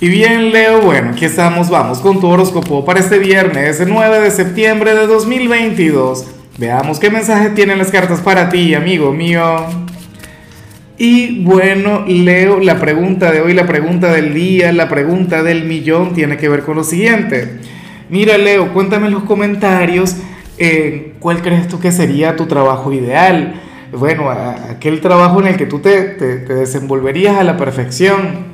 Y bien, Leo, bueno, aquí estamos, vamos con tu horóscopo para este viernes 9 de septiembre de 2022. Veamos qué mensaje tienen las cartas para ti, amigo mío. Y bueno, Leo, la pregunta de hoy, la pregunta del día, la pregunta del millón tiene que ver con lo siguiente. Mira, Leo, cuéntame en los comentarios eh, cuál crees tú que sería tu trabajo ideal. Bueno, aquel trabajo en el que tú te, te desenvolverías a la perfección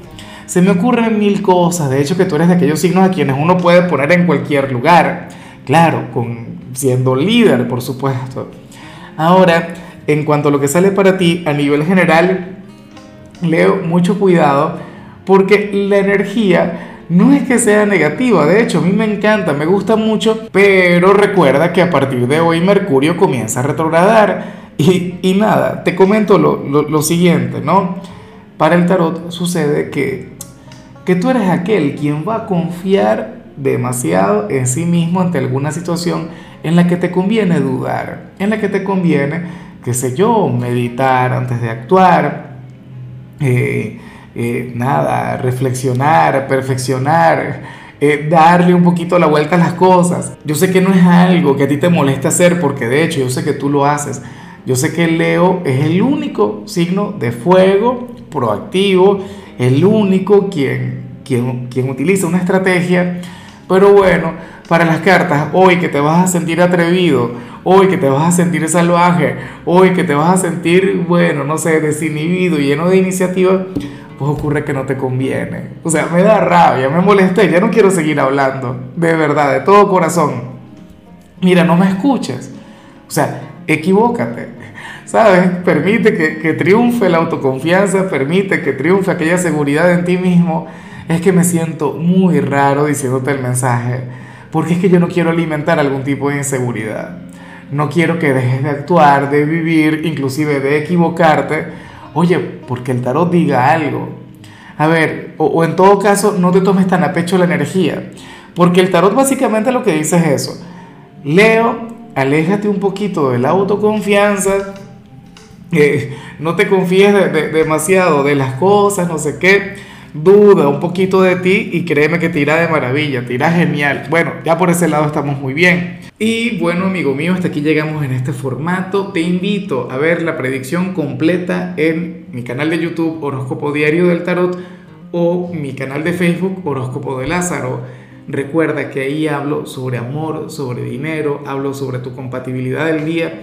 se me ocurren mil cosas, de hecho que tú eres de aquellos signos a quienes uno puede poner en cualquier lugar, claro, con, siendo líder, por supuesto. Ahora, en cuanto a lo que sale para ti a nivel general, leo mucho cuidado porque la energía no es que sea negativa, de hecho a mí me encanta, me gusta mucho, pero recuerda que a partir de hoy Mercurio comienza a retrogradar. Y, y nada, te comento lo, lo, lo siguiente, ¿no? Para el tarot sucede que que tú eres aquel quien va a confiar demasiado en sí mismo ante alguna situación en la que te conviene dudar, en la que te conviene, qué sé yo, meditar antes de actuar, eh, eh, nada, reflexionar, perfeccionar, eh, darle un poquito la vuelta a las cosas. Yo sé que no es algo que a ti te moleste hacer, porque de hecho yo sé que tú lo haces. Yo sé que Leo es el único signo de fuego proactivo el único quien, quien, quien utiliza una estrategia, pero bueno, para las cartas, hoy que te vas a sentir atrevido, hoy que te vas a sentir salvaje, hoy que te vas a sentir, bueno, no sé, desinhibido, lleno de iniciativa, pues ocurre que no te conviene. O sea, me da rabia, me molesté, ya no quiero seguir hablando, de verdad, de todo corazón. Mira, no me escuches. O sea, equivócate. ¿Sabes? Permite que, triunfe la autoconfianza, permite que triunfe aquella seguridad en ti mismo. Es que me siento muy raro diciéndote el mensaje, porque es que yo no quiero alimentar algún tipo de inseguridad. No quiero que dejes de actuar, de vivir, inclusive de equivocarte. Oye, porque el tarot diga algo. A ver, o, o en todo caso, no te tomes tan a pecho la energía, porque el tarot básicamente lo que dice es eso. Leo, aléjate un poquito de la autoconfianza, no te confíes demasiado de las cosas, no sé qué, duda un poquito de ti y créeme que tira de maravilla, tira genial. Bueno, ya por ese lado estamos muy bien. Y bueno, amigo mío, hasta aquí llegamos en este formato. Te invito a ver la predicción completa en mi canal de YouTube Horóscopo Diario del Tarot o mi canal de Facebook Horóscopo de Lázaro. Recuerda que ahí hablo sobre amor, sobre dinero, hablo sobre tu compatibilidad del día